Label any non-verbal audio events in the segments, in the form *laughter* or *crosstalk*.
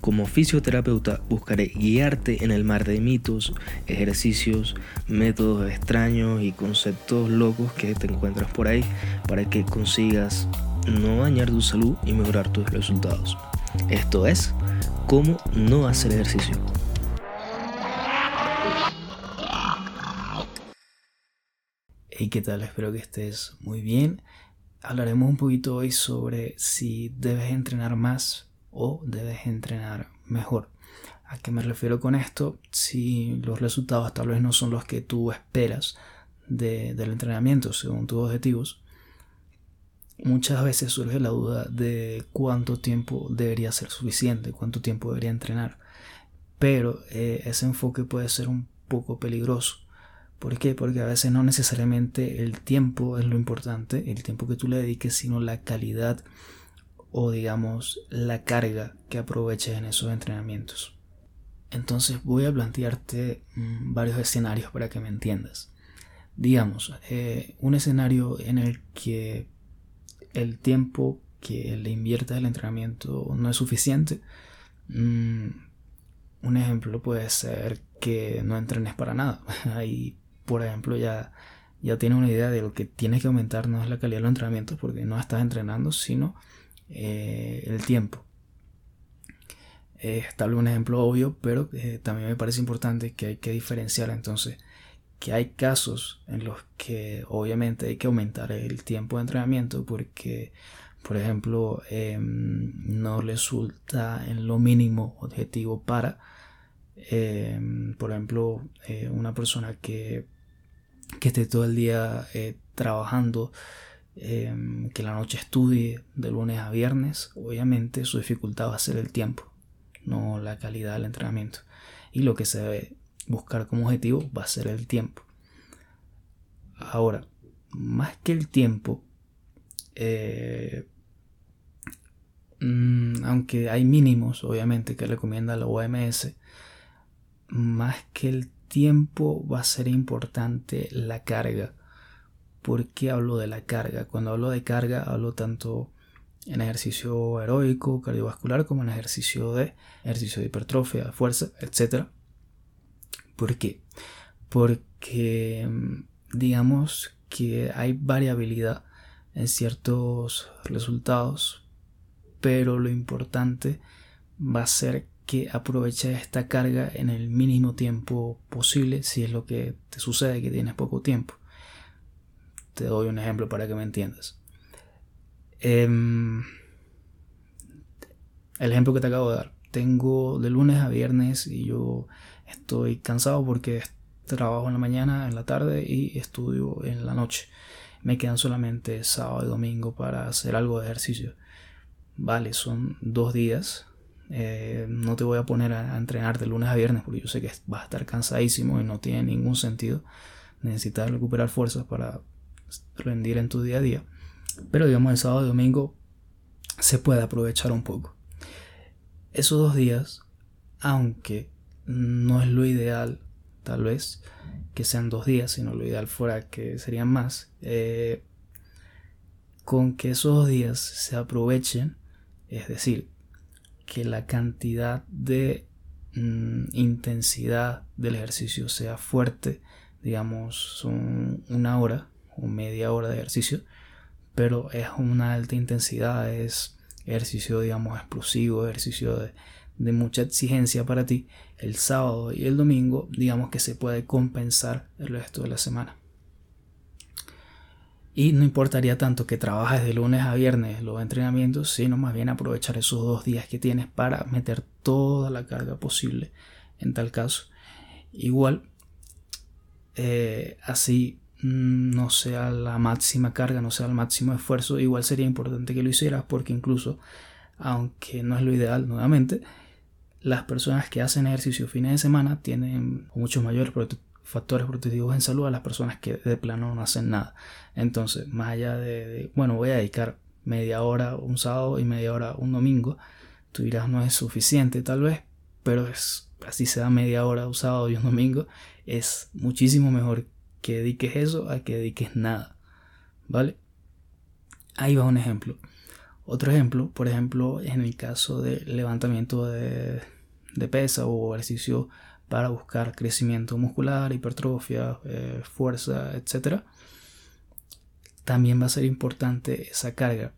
Como fisioterapeuta buscaré guiarte en el mar de mitos, ejercicios, métodos extraños y conceptos locos que te encuentras por ahí para que consigas no dañar tu salud y mejorar tus resultados. Esto es, cómo no hacer ejercicio. Hey, ¿qué tal? Espero que estés muy bien. Hablaremos un poquito hoy sobre si debes entrenar más o debes entrenar mejor. ¿A qué me refiero con esto? Si los resultados tal vez no son los que tú esperas del entrenamiento según tus objetivos, muchas veces surge la duda de cuánto tiempo debería ser suficiente, cuánto tiempo debería entrenar. Pero eh, ese enfoque puede ser un poco peligroso. ¿Por qué? Porque a veces no necesariamente el tiempo es lo importante, el tiempo que tú le dediques, sino la calidad o digamos la carga que aproveches en esos entrenamientos. Entonces voy a plantearte mm, varios escenarios para que me entiendas. Digamos, eh, un escenario en el que el tiempo que le inviertas al entrenamiento no es suficiente. Mm, un ejemplo puede ser que no entrenes para nada. *laughs* Ahí, por ejemplo, ya, ya tienes una idea de lo que tienes que aumentar no es la calidad de los entrenamientos porque no estás entrenando, sino eh, el tiempo. Es tal un ejemplo obvio, pero eh, también me parece importante que hay que diferenciar entonces que hay casos en los que obviamente hay que aumentar el tiempo de entrenamiento porque, por ejemplo, em, no resulta en lo mínimo objetivo para, em, por ejemplo, eh, una persona que, que esté todo el día trabajando Em, que la noche estudie de lunes a viernes, obviamente su dificultad va a ser el tiempo, no la calidad del entrenamiento. Y lo que se debe buscar como objetivo va a ser el tiempo. Ahora, más que el tiempo, eh, mm, aunque hay mínimos, obviamente, que recomienda la OMS, más que el tiempo va a ser importante la carga ¿Por qué hablo de la carga? Cuando hablo de carga hablo tanto en ejercicio aeróbico, cardiovascular, como en ejercicio de ejercicio de hipertrofia, de fuerza, etc. ¿Por qué? Porque mm, digamos que hay variabilidad en ciertos resultados, pero lo importante va a ser que aproveches esta carga en el mínimo tiempo posible si es lo que te sucede que tienes poco tiempo. Te doy un ejemplo para que me entiendas. Em, el ejemplo que te acabo de dar. Tengo de lunes a viernes y yo estoy cansado porque trabajo en la mañana, en la tarde y estudio en la noche. Me quedan solamente sábado y domingo para hacer algo de ejercicio. Vale, son dos días. Eh, no te voy a poner a, entrenar de lunes a viernes porque yo sé que vas a estar cansadísimo y no tiene ningún sentido. Necesitas recuperar fuerzas para rendir en tu día a día. Pero digamos el sábado y domingo se puede aprovechar un poco. Esos dos días, aunque no es lo ideal, tal vez, que sean dos días, sino lo ideal fuera que serían más, eh, con que esos dos días se aprovechen, es decir, que la cantidad de mm, intensidad del ejercicio sea fuerte, digamos, una hora, media hora de ejercicio, pero es una alta intensidad, es ejercicio, digamos, explosivo, ejercicio de, mucha exigencia para ti, el sábado y el domingo, digamos que se puede compensar el resto de la semana. Y no importaría tanto que trabajes de lunes a viernes los entrenamientos, sino más bien aprovechar esos dos días que tienes para meter toda la carga posible en tal caso. Igual, eh, así no sea la máxima carga, no sea el máximo esfuerzo, igual sería importante que lo hicieras porque incluso, aunque no es lo ideal nuevamente, las personas que hacen ejercicio fines de semana tienen muchos mayores factores protectivos en salud a las personas que de plano no hacen nada. Entonces, más allá de, bueno, voy a dedicar media hora un sábado y media hora un domingo, tú dirás no es suficiente tal vez, pero es así sea media hora un sábado y un domingo, es muchísimo mejor que dediques eso a que dediques nada. ¿Vale? Ahí va un ejemplo. Otro ejemplo, por ejemplo, en el caso de levantamiento de, de pesa o ejercicio para buscar crecimiento muscular, hipertrofia, eh, fuerza, etc. También va a ser importante esa carga.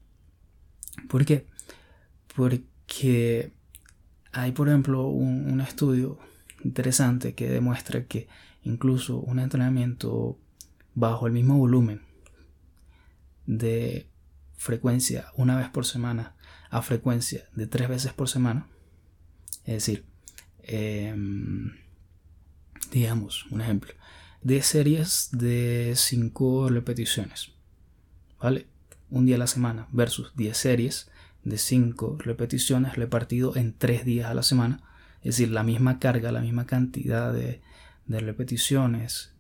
¿Por qué? Porque hay, por ejemplo, un, estudio interesante que demuestra que incluso un entrenamiento bajo el mismo volumen de frecuencia una vez por semana a frecuencia de tres veces por semana, es decir, em, digamos, un ejemplo, de series de 5 repeticiones, ¿vale? Un día a la semana versus 10 series de 5 repeticiones repartido en 3 días a la semana, es decir, la misma carga, la misma cantidad de, de repeticiones,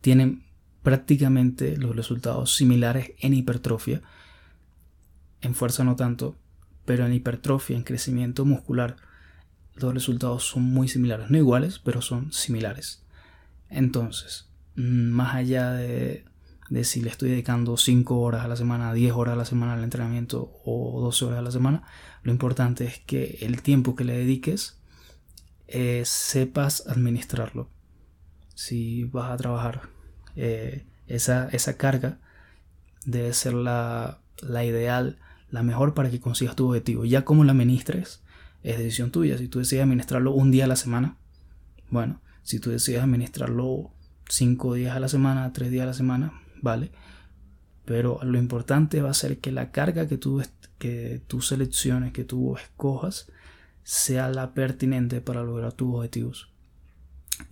tienen prácticamente los resultados similares en hipertrofia, en fuerza no tanto, pero en hipertrofia, en crecimiento muscular, los resultados son muy similares, no iguales, pero son similares. Entonces, mm, más allá de, si le estoy dedicando 5 horas a la semana, 10 horas a la semana al entrenamiento o 12 horas a la semana, lo importante es que el tiempo que le dediques eh, sepas administrarlo. Si vas a trabajar, eh, esa, esa, carga debe ser la, la ideal, la mejor para que consigas tu objetivo. Ya como la administres, es decisión tuya. Si tú decides administrarlo un día a la semana, bueno, si tú decides administrarlo cinco días a la semana, tres días a la semana, vale. Pero lo importante va a ser que la carga que tú, que tú selecciones, que tú escojas, sea la pertinente para lograr tus objetivos.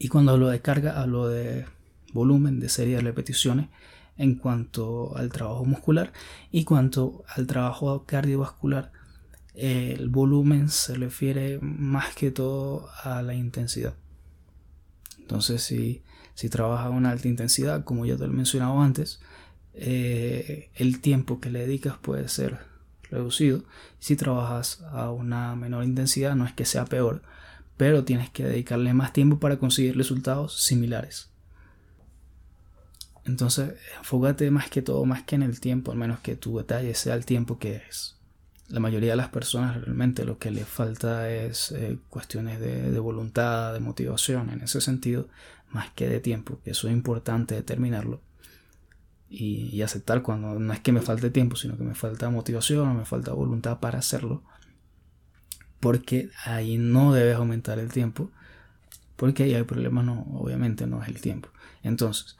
Y cuando hablo de carga, hablo de volumen, de serie de repeticiones en cuanto al trabajo muscular y cuanto al trabajo cardiovascular el volumen se refiere más que todo a la intensidad. Entonces, si, si trabajas a una alta intensidad, como ya te lo he mencionado antes, eh, el tiempo que le dedicas puede ser reducido. Si trabajas a una menor intensidad, no es que sea peor, pero tienes que dedicarle más tiempo para conseguir resultados similares. Entonces, enfócate más que todo, más que en el tiempo, al menos que tu detalle sea el tiempo que es la mayoría de las personas realmente lo que les falta es eh, cuestiones de, voluntad, de motivación en ese sentido, más que de tiempo, que eso es importante determinarlo y, aceptar cuando no es que me falte tiempo, sino que me falta motivación o me falta voluntad para hacerlo, porque ahí no debes aumentar el tiempo, porque ahí hay problema, no, obviamente no es el tiempo. Entonces,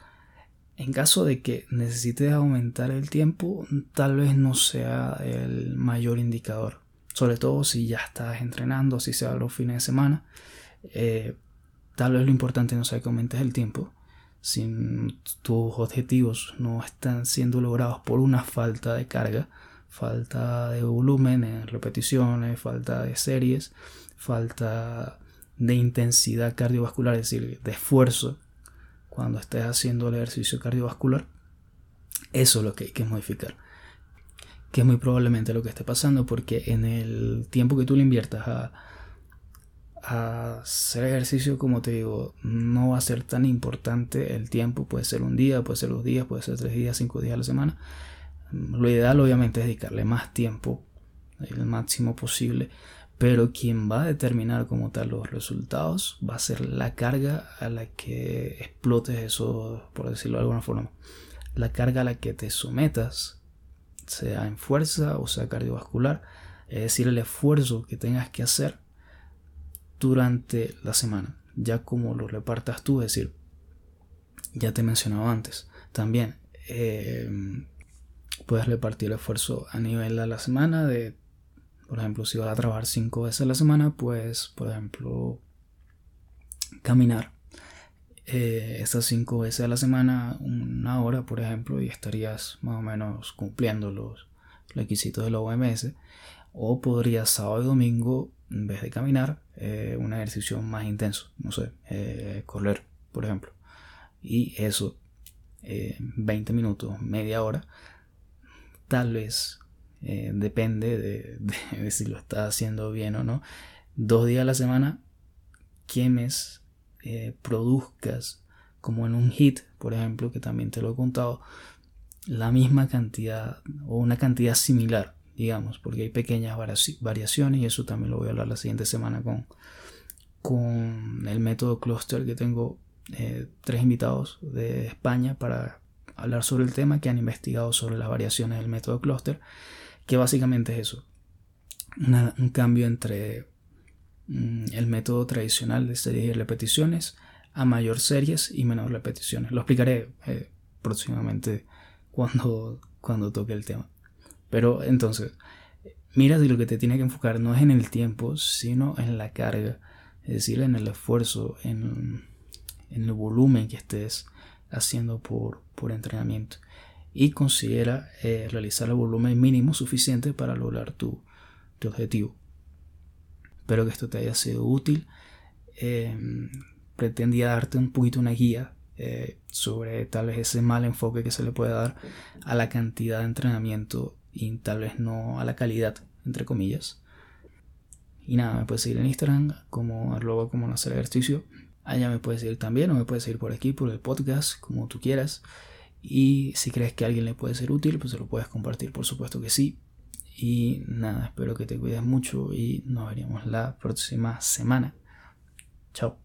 en caso de que necesites aumentar el tiempo, tal vez no sea el mayor indicador. Sobre todo si ya estás entrenando, si sea los fines de semana. Eh, tal vez lo importante no sea que aumentes el tiempo. Si tus objetivos no están siendo logrados por una falta de carga, falta de volumen en repeticiones, falta de series, falta de intensidad cardiovascular, es decir, de esfuerzo cuando estés haciendo el ejercicio cardiovascular, eso es lo que hay que modificar. Que es muy probablemente lo que esté pasando porque en el tiempo que tú le inviertas a, hacer ejercicio, como te digo, no va a ser tan importante el tiempo. Puede ser un día, puede ser dos días, puede ser tres días, cinco días a la semana. Lo ideal obviamente es dedicarle más tiempo, el máximo posible, pero quien va a determinar como tal los resultados va a ser la carga a la que explotes eso, por decirlo de alguna forma. La carga a la que te sometas, sea en fuerza o sea cardiovascular, es decir, el esfuerzo que tengas que hacer durante la semana, ya como lo repartas tú, es decir, ya te he mencionado antes, también eh, puedes repartir el esfuerzo a nivel de la semana de por ejemplo, si vas a trabajar cinco veces a la semana, pues, por ejemplo, caminar eh, esas cinco veces a la semana, una hora, por ejemplo, y estarías más o menos cumpliendo los requisitos de la OMS. O podrías sábado y domingo en vez de caminar, eh, un ejercicio más intenso, no sé, eh, correr, por ejemplo. Y eso, 20 minutos, media hora, tal vez, depende de, *laughs* de, si lo estás haciendo bien o no, dos días a la semana, quemes, produzcas, como en un hit, por ejemplo, que también te lo he contado, la misma cantidad o una cantidad similar, digamos, porque hay pequeñas variaciones y eso también lo voy a hablar la siguiente semana con, con el método cluster que tengo eh, tres invitados de España para hablar sobre el tema que han investigado sobre las variaciones del método cluster, que básicamente es eso, un cambio entre mm, el método tradicional de series y repeticiones a mayor series y menor repeticiones. Lo explicaré eh, próximamente cuando, cuando toque el tema. Pero entonces, mira si lo que te tiene que enfocar no es en el tiempo, sino en la carga, es decir, en el esfuerzo, en, el volumen que estés haciendo por, por entrenamiento. Y considera eh, realizar el volumen mínimo suficiente para lograr tu, objetivo. Espero que esto te haya sido útil. Em, pretendía darte un poquito una guía eh, sobre tal vez ese mal enfoque que se le puede dar a la cantidad de entrenamiento y tal vez no a la calidad, entre comillas. Y nada, me puedes seguir en Instagram como arroba como no hacer ejercicio. Allá me puedes seguir también o me puedes seguir por aquí, por el podcast, como tú quieras. Y si crees que alguien le puede ser útil, pues se lo puedes compartir, por supuesto que sí. Y nada, espero que te cuides mucho y nos veremos la próxima semana. Chao.